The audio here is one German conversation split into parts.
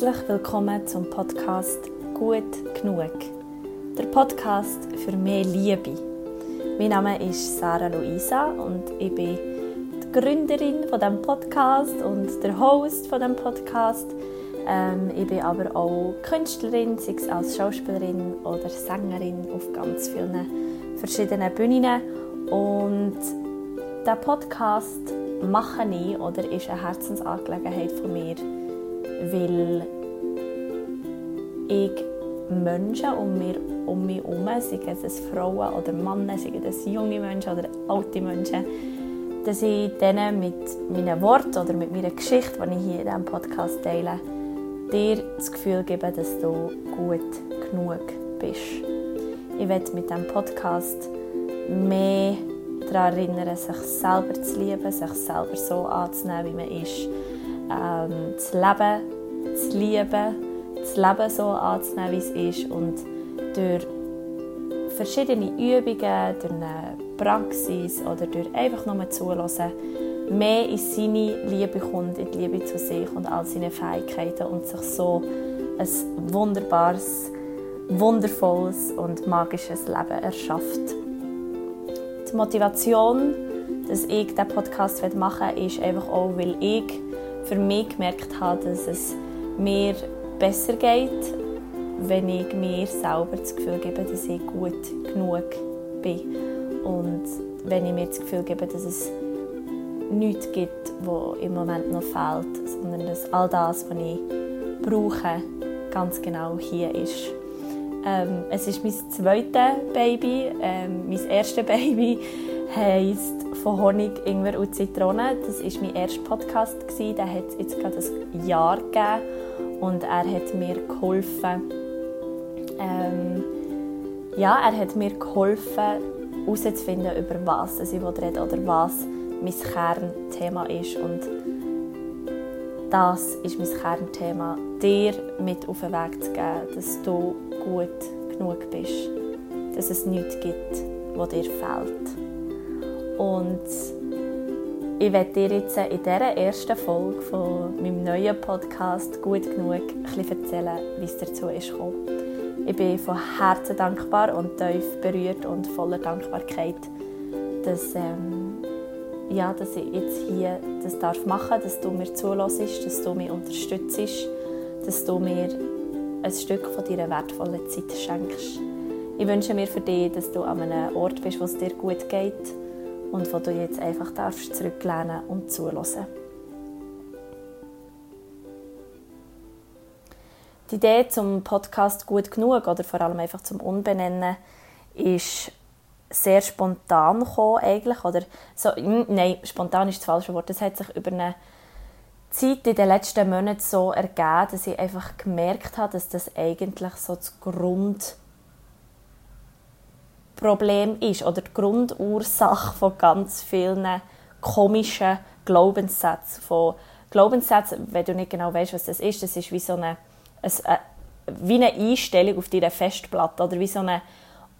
Herzlich willkommen zum Podcast Gut genug. Der Podcast für mehr Liebe. Mein Name ist Sarah Luisa und ich bin die Gründerin von dem Podcast und der Host von dem Podcast. Ähm, ich bin aber auch Künstlerin, sei es als Schauspielerin oder Sängerin auf ganz vielen verschiedenen Bühnen. Und der Podcast mache ich oder ist eine Herzensangelegenheit von mir weil ich Menschen um, mir, um mich herum, seien es Frauen oder Männer, seien es junge Menschen oder alte Menschen, dass ich denen mit meinen Worten oder mit meiner Geschichte, die ich hier in diesem Podcast teile, dir das Gefühl geben, dass du gut genug bist. Ich werde mit diesem Podcast mehr daran erinnern, sich selber zu lieben, sich selber so anzunehmen, wie man ist ähm, das Leben zu lieben, das Leben so anzunehmen, wie es ist und durch verschiedene Übungen, durch eine Praxis oder durch einfach nur zulassen, mehr in seine Liebe kommt, in die Liebe zu sich und all seine Fähigkeiten und sich so ein wunderbares, wundervolles und magisches Leben erschafft. Die Motivation, dass ich diesen Podcast machen will, ist einfach auch, weil ich für mich gemerkt habe, dass es mir besser geht, wenn ich mir selber das Gefühl gebe, dass ich gut genug bin. Und wenn ich mir das Gefühl gebe, dass es nichts gibt, was im Moment noch fehlt, sondern dass all das, was ich brauche, ganz genau hier ist. Ähm, es ist mein zweites Baby. Ähm, mein erstes Baby heisst von Honig, Ingwer und Zitrone. Das war mein erster Podcast. Der hat jetzt gerade ein Jahr gegeben und er hat mir geholfen, ähm, ja, er hat mir geholfen, herauszufinden, über was ich reden oder was mein Kernthema ist. Und das ist mein Kernthema, dir mit auf den Weg zu geben, dass du gut genug bist, dass es nichts gibt, was dir fehlt. Und ich werde dir jetzt in dieser ersten Folge von meinem neuen Podcast «Gut genug» ein erzählen, wie es dazu ist. Ich bin von Herzen dankbar und tief berührt und voller Dankbarkeit, dass, ähm, ja, dass ich jetzt hier das darf machen darf, dass du mir zulässt, dass du mich unterstützt, dass du mir ein Stück von deiner wertvollen Zeit schenkst. Ich wünsche mir für dich, dass du an einem Ort bist, wo es dir gut geht, und wo du jetzt einfach darfst zurücklehnen und zulassen. Die Idee zum Podcast gut genug oder vor allem einfach zum Unbenennen ist sehr spontan gekommen eigentlich oder so nein spontan ist das falsche Wort es hat sich über eine Zeit in den letzten Monaten so ergeben dass ich einfach gemerkt habe dass das eigentlich so das Grund Problem ist oder die Grundursache von ganz vielen komischen Glaubenssätzen. Von Glaubenssätzen, wenn du nicht genau weißt, was das ist, das ist wie so eine, eine, äh, wie eine Einstellung auf deiner Festplatte oder wie so eine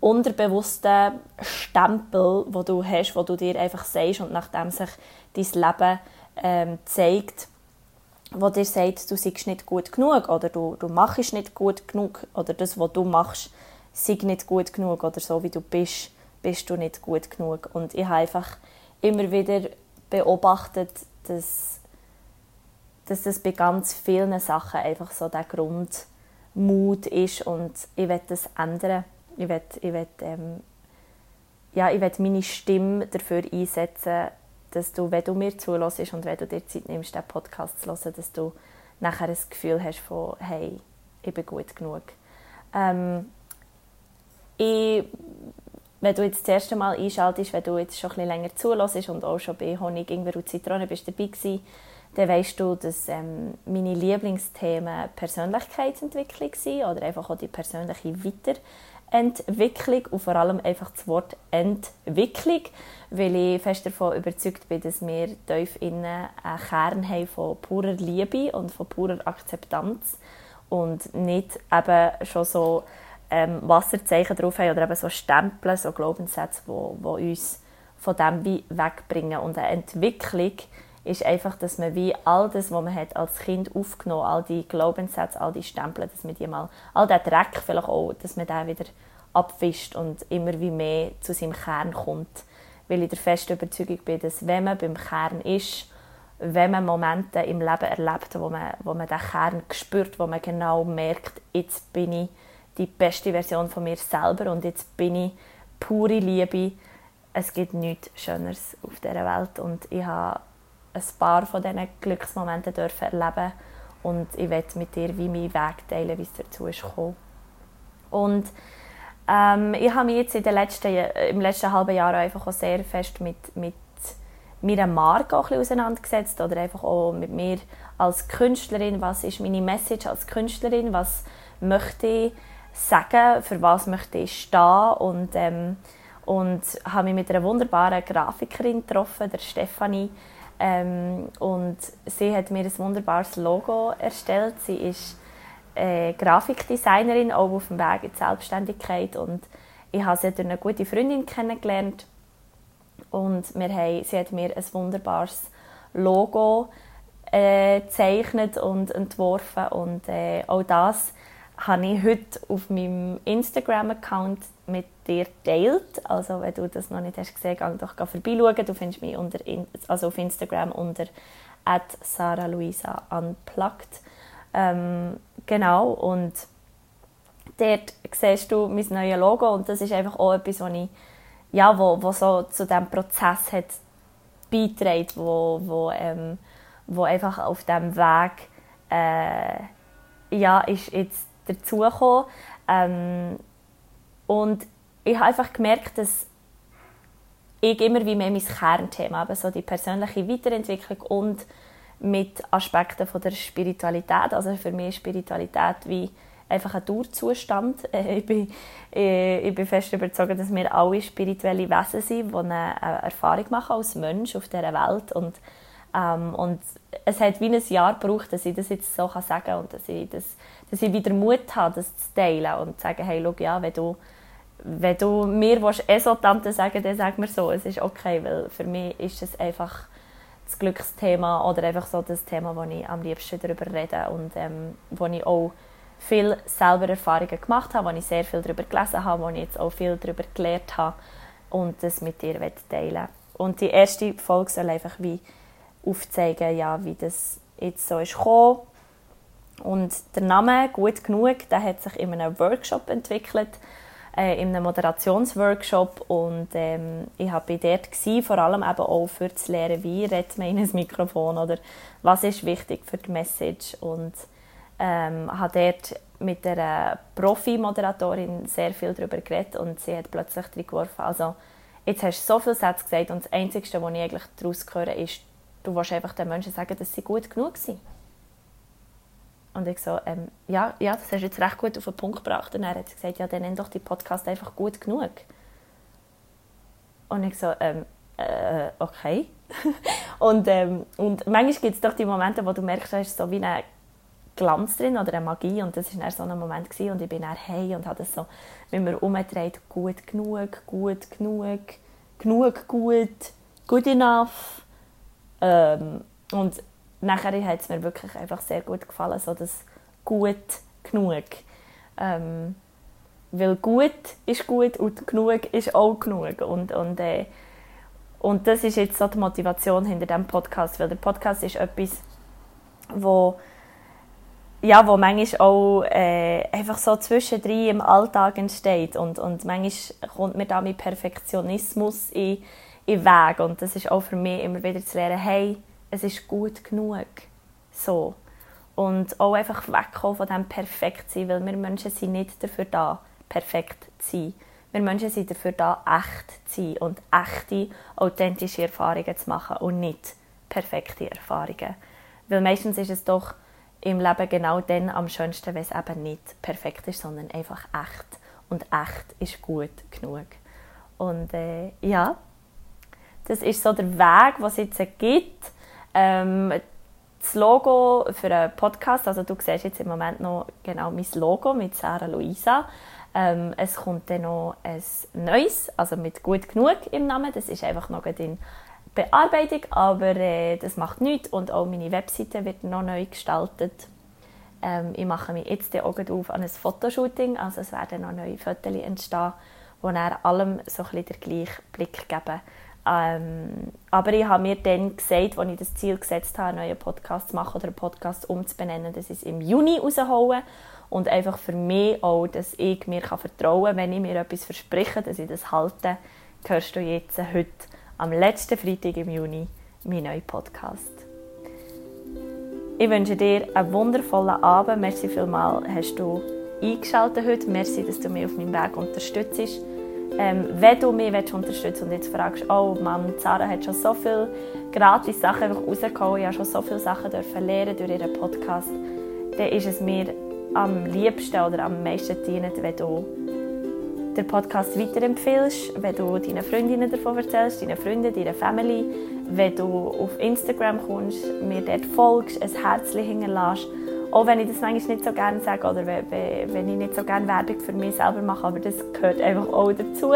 unterbewusste Stempel, wo du hast, wo du dir einfach sagst und nachdem sich dein Leben ähm, zeigt, wo dir sagt, du seist nicht gut genug oder du, du machst nicht gut genug oder das, was du machst, sei nicht gut genug oder so wie du bist, bist du nicht gut genug. Und ich habe einfach immer wieder beobachtet, dass, dass das bei ganz vielen Sachen einfach so der Grundmut ist und ich will das ändern. Ich will, ich ähm, ja, meine Stimme dafür einsetzen, dass du, wenn du mir zulässt und wenn du dir Zeit nimmst, den Podcast zu hören, dass du nachher das Gefühl hast von, hey, ich bin gut genug. Ähm, ich, wenn du jetzt das erste Mal einschaltest, wenn du jetzt schon ein bisschen länger zulässt und auch schon bei Honig, Ingwer und Zitrone bist dabei gewesen, dann weißt du, dass ähm, meine Lieblingsthemen Persönlichkeitsentwicklung sind oder einfach auch die persönliche Weiterentwicklung und vor allem einfach das Wort Entwicklung, weil ich fest davon überzeugt bin, dass wir tief innen einen Kern haben von purer Liebe und von purer Akzeptanz und nicht eben schon so ähm, Wasserzeichen drauf haben oder eben so Stempel, so Glaubenssätze, die, die uns von dem wie wegbringen. Und eine Entwicklung ist einfach, dass man wie all das, was man hat als Kind aufgenommen all die Glaubenssätze, all die Stempel, dass man die mal, all der Dreck vielleicht auch, dass man den wieder abwischt und immer wie mehr zu seinem Kern kommt. Weil ich der festen Überzeugung bin, dass wenn man beim Kern ist, wenn man Momente im Leben erlebt, wo man, wo man den Kern spürt, wo man genau merkt, jetzt bin ich die beste Version von mir selber und jetzt bin ich pure Liebe. Es gibt nichts Schöneres auf dieser Welt und ich habe ein paar von diesen Glücksmomenten dürfen erleben und ich werde mit dir wie meinen Weg teilen, wie es dazu ist gekommen. Und ähm, ich habe mich jetzt in den letzten, im letzten halben Jahr einfach auch sehr fest mit, mit meiner Marke auch ein auseinandergesetzt oder einfach auch mit mir als Künstlerin, was ist meine Message als Künstlerin, was möchte ich sagen, für was möchte ich stehen. Und, ähm, und habe mich mit einer wunderbaren Grafikerin getroffen, der Stefanie, ähm, und sie hat mir ein wunderbares Logo erstellt. Sie ist äh, Grafikdesignerin, auch auf dem Weg in die Selbstständigkeit. Und ich habe sie durch eine gute Freundin kennengelernt. Und wir haben, sie hat mir ein wunderbares Logo äh, gezeichnet und entworfen. Und äh, auch das habe ich heute auf meinem Instagram-Account mit dir teilt. Also wenn du das noch nicht hast gesehen, geh doch vorbeischauen. Du findest mich unter, also auf Instagram unter @saraluisa_unplugged. Ähm, genau und dort siehst du mein neues Logo und das ist einfach auch etwas, was ich ja, wo, wo so zu diesem Prozess hat beiträgt, wo, wo, ähm, wo einfach auf diesem Weg äh, ja, ist jetzt dazugekommen. Ähm, und ich habe einfach gemerkt, dass ich immer wie mehr mein Kernthema habe, so die persönliche Weiterentwicklung und mit Aspekten von der Spiritualität. Also für mich ist Spiritualität wie einfach ein Dauerzustand. Ich bin, ich bin fest überzeugt, dass wir alle spirituelle Wesen sind, die eine Erfahrung machen als Mensch auf dieser Welt. Und, ähm, und es hat wie ein Jahr gebraucht, dass ich das jetzt so sagen kann und dass ich, das, dass ich wieder Mut habe, das zu teilen und zu sagen, hey, schau, ja, wenn du, wenn du mir eh so Tante sagen dann sag mir so, es ist okay, weil für mich ist es einfach das Glücksthema oder einfach so das Thema, wo ich am liebsten darüber rede und ähm, wo ich auch viel selber Erfahrungen gemacht habe, wo ich sehr viel darüber gelesen habe, wo ich jetzt auch viel darüber gelernt habe und das mit dir teilen Und die erste Folge soll einfach wie aufzeigen, ja, wie das jetzt so ist gekommen. Und der Name «Gut genug» der hat sich in einem Workshop entwickelt, äh, in einem Moderationsworkshop. Und ähm, ich war dort gewesen, vor allem eben auch für zu lernen, wie redet man in ein Mikrofon oder was ist wichtig für die Message. Und ähm, habe dort mit der Profi-Moderatorin sehr viel darüber geredet und sie hat plötzlich geworfen, also jetzt hast du so viele Sätze gesagt und das Einzige, was ich eigentlich daraus höre, ist, du willst einfach den Menschen sagen, dass sie gut genug sind. Und ich so, ähm, ja, ja, das hast du jetzt recht gut auf den Punkt gebracht. Und er hat gesagt, ja, dann nenn doch die Podcast einfach gut genug. Und ich so, ähm, äh, okay. und, ähm, und manchmal gibt es doch die Momente, wo du merkst, da ist so wie ein Glanz drin oder eine Magie. Und das war dann so ein Moment gewesen, und ich bin dann hey und habe das so mit mir umgedreht, gut genug, gut genug, genug gut, good enough. Ähm, und nachher hat es mir wirklich einfach sehr gut gefallen, so das gut genug. Ähm, weil gut ist gut und genug ist auch genug. Und, und, äh, und das ist jetzt so die Motivation hinter diesem Podcast, weil der Podcast ist etwas, wo ja, wo manchmal auch äh, einfach so zwischendrin im Alltag entsteht und, und manchmal kommt mir da mit Perfektionismus in, in Weg und das ist auch für mich immer wieder zu lernen, hey, es ist gut genug, so. Und auch einfach wegkommen von diesem Perfektsein, weil wir Menschen sind nicht dafür da, perfekt zu sein. Wir Menschen sind dafür da, echt zu sein und echte, authentische Erfahrungen zu machen und nicht perfekte Erfahrungen. Weil meistens ist es doch im Leben genau dann am schönsten, wenn es eben nicht perfekt ist, sondern einfach echt. Und echt ist gut genug. Und äh, ja, das ist so der Weg, was es jetzt gibt. Ähm, das Logo für einen Podcast, also du siehst jetzt im Moment noch genau mein Logo mit Sarah Luisa. Ähm, es kommt dann noch ein neues, also mit gut genug im Namen. Das ist einfach noch in Bearbeitung, aber äh, das macht nichts und auch meine Webseite wird noch neu gestaltet. Ähm, ich mache mich jetzt auch auf an ein Fotoshooting, also es werden noch neue Fotos entstehen, die dann allem so ein bisschen den gleichen Blick geben. Ähm, aber ich habe mir dann gesagt, als ich das Ziel gesetzt habe, einen neuen Podcast zu machen oder einen Podcast umzubenennen, dass ich es im Juni rausholen und einfach für mich auch, dass ich mir vertrauen kann, wenn ich mir etwas verspreche, dass ich das halte, hörst du jetzt heute am letzten Freitag im Juni meinen neuen Podcast. Ich wünsche dir einen wundervollen Abend. Merci vielmals, hast du eingeschaltet heute. Merci, dass du mich auf meinem Weg unterstützt. Ähm, wenn du mich unterstützen und jetzt fragst, oh Mann, Sarah hat schon so viele gratis Sachen einfach rausgehauen, ich habe schon so viele Sachen lernen durch ihren Podcast, dann ist es mir am liebsten oder am meisten dienend, wenn du den Podcast weiterempfiehlst, wenn du deinen Freundinnen davon erzählst, deinen Freunden, deiner Family, wenn du auf Instagram kommst, mir dort folgst, ein Herzchen hinterlässt. Auch wenn ich das manchmal nicht so gerne sage oder wenn ich nicht so gerne Werbung für mich selber mache, aber das gehört einfach auch dazu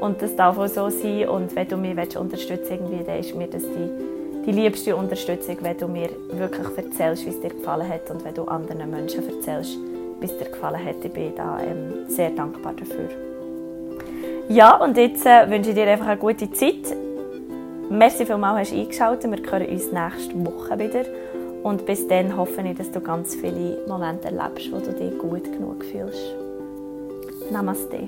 und das darf auch so sein und wenn du mich unterstützen willst, dann ist mir das die, die liebste Unterstützung, wenn du mir wirklich erzählst, wie es dir gefallen hat und wenn du anderen Menschen erzählst, wie es dir gefallen hat. Ich bin da ähm, sehr dankbar dafür. Ja, und jetzt äh, wünsche ich dir einfach eine gute Zeit. Merci vielmals, hast du eingeschaltet. Wir hören uns nächste Woche wieder. Und bis dann hoffe ich, dass du ganz viele Momente erlebst, wo du dich gut genug fühlst. Namaste.